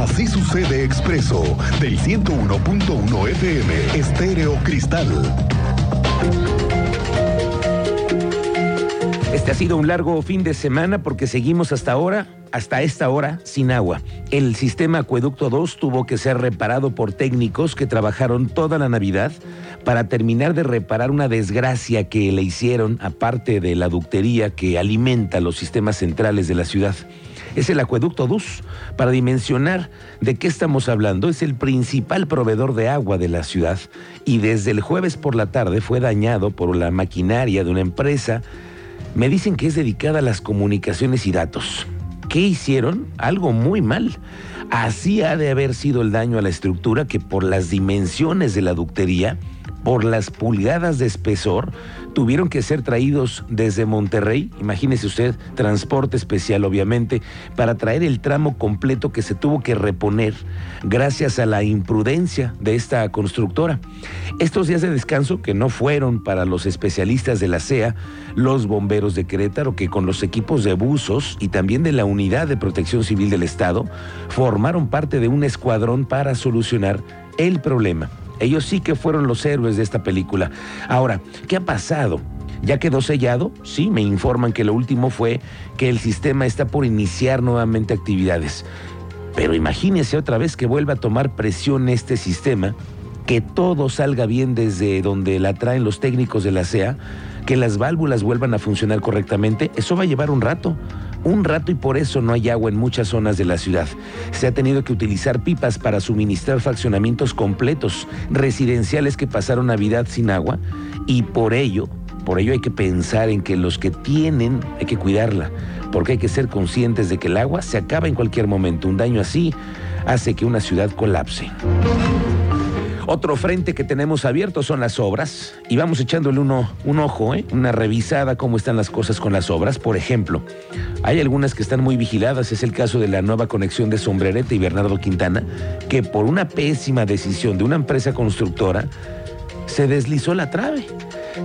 Así sucede expreso del 101.1 FM Estéreo Cristal. Este ha sido un largo fin de semana porque seguimos hasta ahora, hasta esta hora, sin agua. El sistema Acueducto 2 tuvo que ser reparado por técnicos que trabajaron toda la Navidad para terminar de reparar una desgracia que le hicieron, aparte de la ductería que alimenta los sistemas centrales de la ciudad es el acueducto DUS. Para dimensionar de qué estamos hablando, es el principal proveedor de agua de la ciudad y desde el jueves por la tarde fue dañado por la maquinaria de una empresa. Me dicen que es dedicada a las comunicaciones y datos. ¿Qué hicieron? Algo muy mal. Así ha de haber sido el daño a la estructura que por las dimensiones de la ductería, por las pulgadas de espesor, tuvieron que ser traídos desde Monterrey, imagínese usted, transporte especial obviamente, para traer el tramo completo que se tuvo que reponer gracias a la imprudencia de esta constructora. Estos días de descanso, que no fueron para los especialistas de la CEA, los bomberos de Querétaro, que con los equipos de buzos y también de la Unidad de Protección Civil del Estado, formaron parte de un escuadrón para solucionar el problema. Ellos sí que fueron los héroes de esta película. Ahora, ¿qué ha pasado? ¿Ya quedó sellado? Sí, me informan que lo último fue que el sistema está por iniciar nuevamente actividades. Pero imagínese otra vez que vuelva a tomar presión este sistema, que todo salga bien desde donde la traen los técnicos de la CEA, que las válvulas vuelvan a funcionar correctamente, eso va a llevar un rato un rato y por eso no hay agua en muchas zonas de la ciudad. Se ha tenido que utilizar pipas para suministrar fraccionamientos completos, residenciales que pasaron Navidad sin agua y por ello, por ello hay que pensar en que los que tienen hay que cuidarla, porque hay que ser conscientes de que el agua se acaba en cualquier momento. Un daño así hace que una ciudad colapse. Otro frente que tenemos abierto son las obras y vamos echándole uno, un ojo, ¿eh? una revisada cómo están las cosas con las obras. Por ejemplo, hay algunas que están muy vigiladas, es el caso de la nueva conexión de Sombrerete y Bernardo Quintana, que por una pésima decisión de una empresa constructora se deslizó la trave.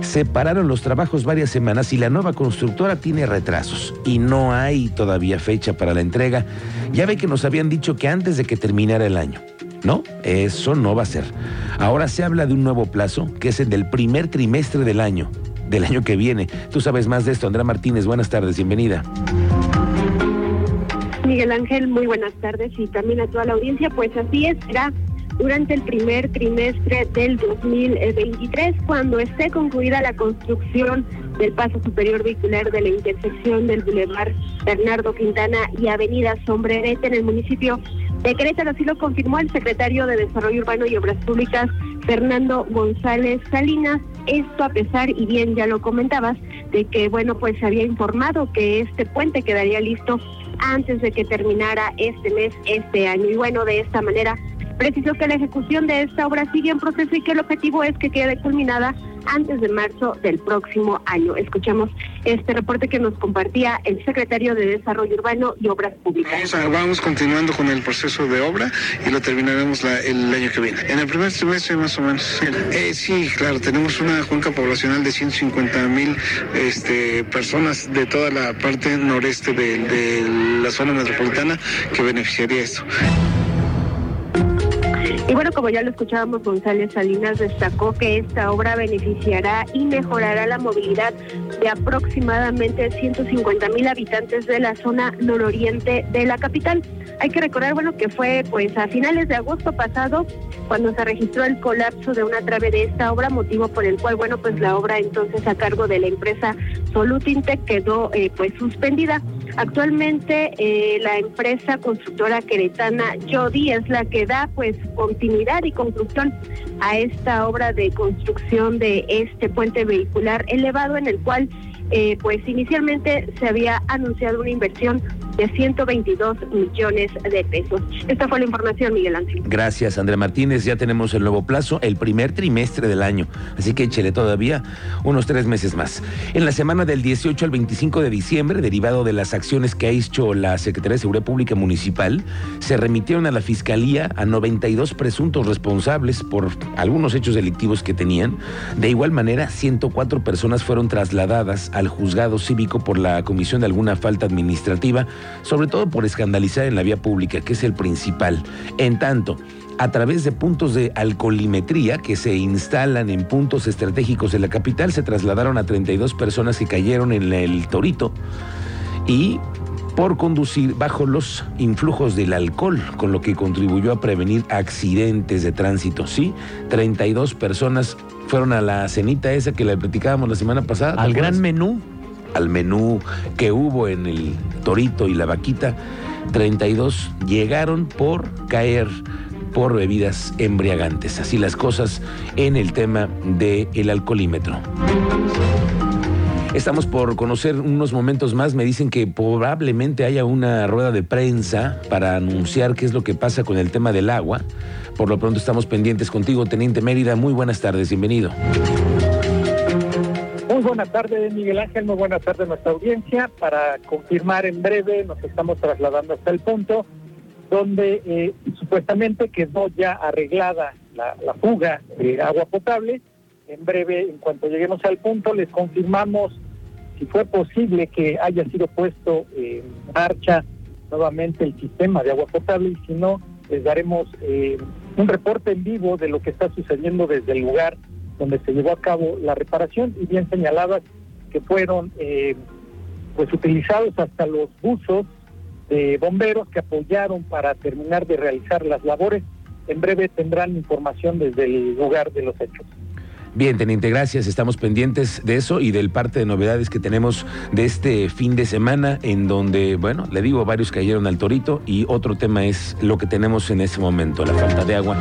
Separaron los trabajos varias semanas y la nueva constructora tiene retrasos y no hay todavía fecha para la entrega. Ya ve que nos habían dicho que antes de que terminara el año. No, eso no va a ser. Ahora se habla de un nuevo plazo, que es el del primer trimestre del año, del año que viene. Tú sabes más de esto, Andrea Martínez. Buenas tardes, bienvenida. Miguel Ángel, muy buenas tardes y también a toda la audiencia. Pues así es, será durante el primer trimestre del 2023, cuando esté concluida la construcción del paso superior vehicular de la intersección del Boulevard Bernardo Quintana y Avenida Sombrerete en el municipio de Querétaro. Así lo confirmó el secretario de Desarrollo Urbano y Obras Públicas, Fernando González Salinas. Esto a pesar, y bien ya lo comentabas, de que, bueno, pues se había informado que este puente quedaría listo antes de que terminara este mes, este año. Y bueno, de esta manera precisó que la ejecución de esta obra sigue en proceso y que el objetivo es que quede culminada antes de marzo del próximo año. Escuchamos este reporte que nos compartía el secretario de Desarrollo Urbano y Obras Públicas. Vamos, continuando con el proceso de obra y lo terminaremos el año que viene. En el primer trimestre más o menos. Eh, sí, claro, tenemos una cuenca poblacional de 150 mil este, personas de toda la parte noreste de, de la zona metropolitana que beneficiaría esto. Y bueno, como ya lo escuchábamos, González Salinas destacó que esta obra beneficiará y mejorará la movilidad de aproximadamente 150 mil habitantes de la zona nororiente de la capital. Hay que recordar, bueno, que fue pues a finales de agosto pasado cuando se registró el colapso de una trave de esta obra, motivo por el cual, bueno, pues la obra entonces a cargo de la empresa Solutintec quedó eh, pues suspendida. Actualmente eh, la empresa constructora queretana Jodi es la que da pues continuidad y construcción a esta obra de construcción de este puente vehicular elevado en el cual eh, pues inicialmente se había anunciado una inversión de 122 millones de pesos. Esta fue la información, Miguel Ángel. Gracias, Andrea Martínez. Ya tenemos el nuevo plazo, el primer trimestre del año. Así que échele todavía unos tres meses más. En la semana del 18 al 25 de diciembre, derivado de las acciones que ha hecho la Secretaría de Seguridad Pública Municipal, se remitieron a la Fiscalía a 92 presuntos responsables por algunos hechos delictivos que tenían. De igual manera, 104 personas fueron trasladadas al juzgado cívico por la comisión de alguna falta administrativa, sobre todo por escandalizar en la vía pública, que es el principal. En tanto, a través de puntos de alcoholimetría que se instalan en puntos estratégicos de la capital, se trasladaron a 32 personas que cayeron en el Torito y por conducir bajo los influjos del alcohol, con lo que contribuyó a prevenir accidentes de tránsito. Sí, 32 personas fueron a la cenita esa que le platicábamos la semana pasada. Al gran menú. Al menú que hubo en el Torito y la Vaquita. 32 llegaron por caer por bebidas embriagantes. Así las cosas en el tema del alcoholímetro. Estamos por conocer unos momentos más. Me dicen que probablemente haya una rueda de prensa para anunciar qué es lo que pasa con el tema del agua. Por lo pronto estamos pendientes contigo, Teniente Mérida. Muy buenas tardes, bienvenido. Muy buenas tardes, Miguel Ángel. Muy buenas tardes a nuestra audiencia. Para confirmar en breve, nos estamos trasladando hasta el punto donde eh, supuestamente quedó ya arreglada la, fuga de agua potable. En breve, en cuanto lleguemos al punto, les confirmamos si fue posible que haya sido puesto en marcha nuevamente el sistema de agua potable y si no, les daremos eh, un reporte en vivo de lo que está sucediendo desde el lugar donde se llevó a cabo la reparación y bien señaladas que fueron eh, pues utilizados hasta los buzos de bomberos que apoyaron para terminar de realizar las labores. En breve tendrán información desde el lugar de los hechos. Bien, teniente, gracias. Estamos pendientes de eso y del parte de novedades que tenemos de este fin de semana, en donde, bueno, le digo, varios cayeron al torito y otro tema es lo que tenemos en ese momento, la falta de agua.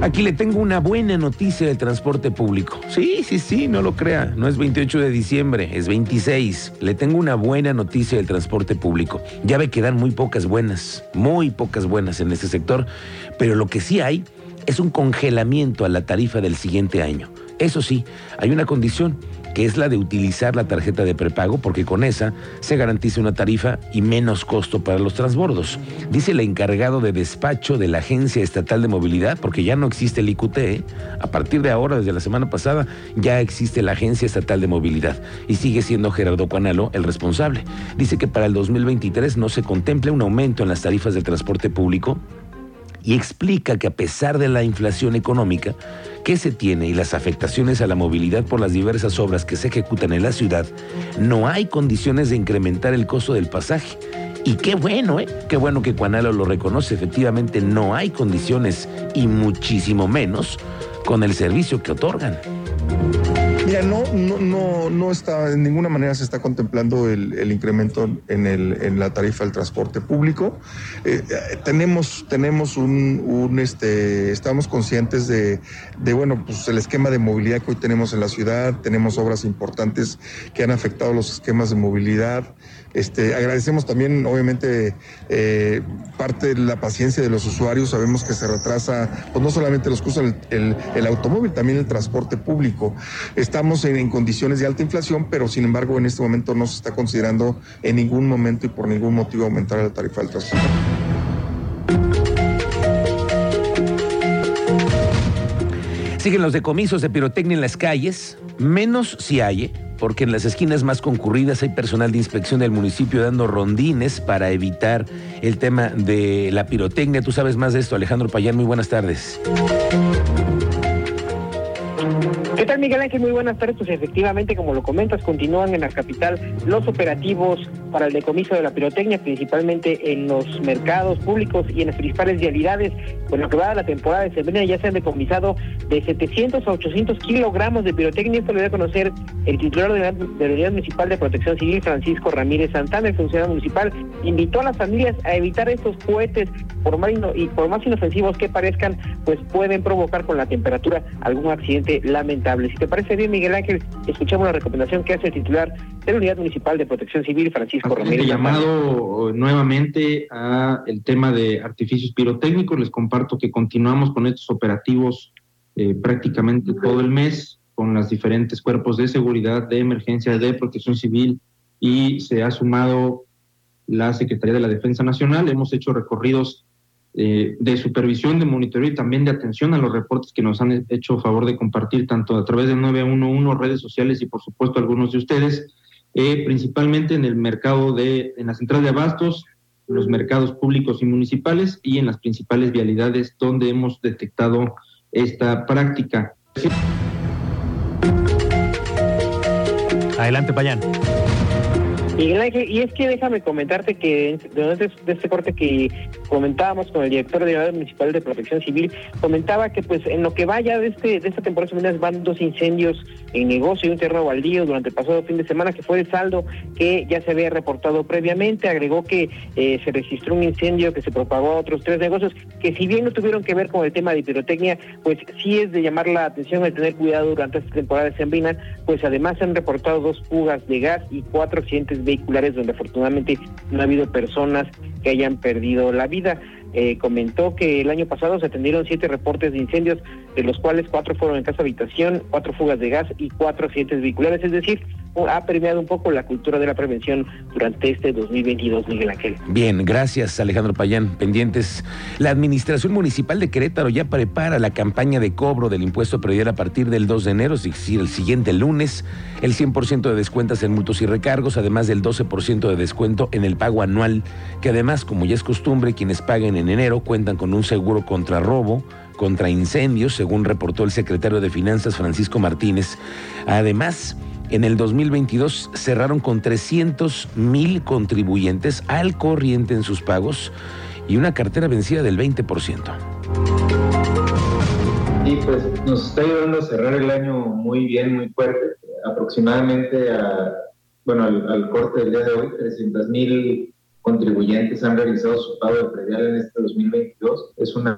Aquí le tengo una buena noticia del transporte público. Sí, sí, sí, no lo crea. No es 28 de diciembre, es 26. Le tengo una buena noticia del transporte público. Ya ve que dan muy pocas buenas, muy pocas buenas en este sector, pero lo que sí hay es un congelamiento a la tarifa del siguiente año. Eso sí, hay una condición, que es la de utilizar la tarjeta de prepago, porque con esa se garantiza una tarifa y menos costo para los transbordos. Dice el encargado de despacho de la Agencia Estatal de Movilidad, porque ya no existe el IQT, ¿eh? a partir de ahora, desde la semana pasada, ya existe la Agencia Estatal de Movilidad y sigue siendo Gerardo Cuanalo el responsable. Dice que para el 2023 no se contempla un aumento en las tarifas del transporte público y explica que a pesar de la inflación económica que se tiene y las afectaciones a la movilidad por las diversas obras que se ejecutan en la ciudad, no hay condiciones de incrementar el costo del pasaje. Y qué bueno, ¿eh? Qué bueno que Cuanalo lo reconoce. Efectivamente, no hay condiciones y muchísimo menos con el servicio que otorgan. Mira, no, no, no, no está, en ninguna manera se está contemplando el, incremento en, el, en la tarifa del transporte público. Eh, tenemos, tenemos un, este, estamos conscientes de, de, bueno, pues el esquema de movilidad que hoy tenemos en la ciudad, tenemos obras importantes que han afectado los esquemas de movilidad. Este, agradecemos también, obviamente, eh, parte de la paciencia de los usuarios. Sabemos que se retrasa, pues no solamente los costos el, el, automóvil, también el transporte público. Estamos en, condiciones de alta inflación, pero sin embargo, en este momento no se está considerando en ningún momento y por ningún motivo aumentar la tarifa del transporte. Siguen los decomisos de pirotecnia en las calles, menos si hay porque en las esquinas más concurridas hay personal de inspección del municipio dando rondines para evitar el tema de la pirotecnia. Tú sabes más de esto, Alejandro Payán. Muy buenas tardes. ¿Qué tal Miguel Ángel? Muy buenas tardes. Pues efectivamente, como lo comentas, continúan en la capital los operativos para el decomiso de la pirotecnia, principalmente en los mercados públicos y en las principales vialidades. Con lo que va a la temporada de semana ya se han decomisado de 700 a 800 kilogramos de pirotecnia. Esto lo dio a conocer el titular de la, Unidad Municipal de Protección Civil, Francisco Ramírez Santana, el funcionario municipal, invitó a las familias a evitar estos cohetes por más y por más inofensivos que parezcan, pues pueden provocar con la temperatura algún accidente lamentable si te parece bien, Miguel Ángel, escuchamos la recomendación que hace el titular de la Unidad Municipal de Protección Civil, Francisco Ramírez. llamado nuevamente a el tema de artificios pirotécnicos. Les comparto que continuamos con estos operativos eh, prácticamente todo el mes con los diferentes cuerpos de seguridad, de emergencia, de protección civil y se ha sumado la Secretaría de la Defensa Nacional. Hemos hecho recorridos eh, de supervisión, de monitoreo y también de atención a los reportes que nos han hecho favor de compartir tanto a través de 911, redes sociales y por supuesto algunos de ustedes. eh, principalmente en el mercado de, en la central de abastos, los mercados públicos y municipales y en las principales vialidades donde hemos detectado esta práctica. Adelante, Payán. Miguel Ángel, y es que déjame comentarte que de este corte que comentábamos con el director de la Municipal de Protección Civil, comentaba que pues en lo que vaya de este de esta temporada de van dos incendios en negocio y un terreno baldío durante el pasado fin de semana, que fue el saldo que ya se había reportado previamente. Agregó que eh, se registró un incendio que se propagó a otros tres negocios, que si bien no tuvieron que ver con el tema de pirotecnia, pues sí es de llamar la atención el tener cuidado durante esta temporada de sembrina, pues además se han reportado dos fugas de gas y cuatro accidentes vehiculares donde afortunadamente no ha habido personas que hayan perdido la vida. Eh, comentó que el año pasado se atendieron siete reportes de incendios, de los cuales cuatro fueron en casa habitación, cuatro fugas de gas y cuatro accidentes vehiculares, es decir, ha permeado un poco la cultura de la prevención durante este 2022, Miguel Ángel. Bien, gracias Alejandro Payán. Pendientes. La Administración Municipal de Querétaro ya prepara la campaña de cobro del impuesto predial a partir del 2 de enero, es decir, el siguiente lunes, el 100% de descuentas en multos y recargos, además del 12% de descuento en el pago anual, que además, como ya es costumbre, quienes paguen en enero cuentan con un seguro contra robo, contra incendios, según reportó el secretario de Finanzas Francisco Martínez. Además, en el 2022 cerraron con 300 mil contribuyentes al corriente en sus pagos y una cartera vencida del 20%. Sí, pues nos está ayudando a cerrar el año muy bien, muy fuerte. Aproximadamente a, bueno, al, corte del día de hoy, 300 mil contribuyentes han realizado su pago de predial en este 2022. Es una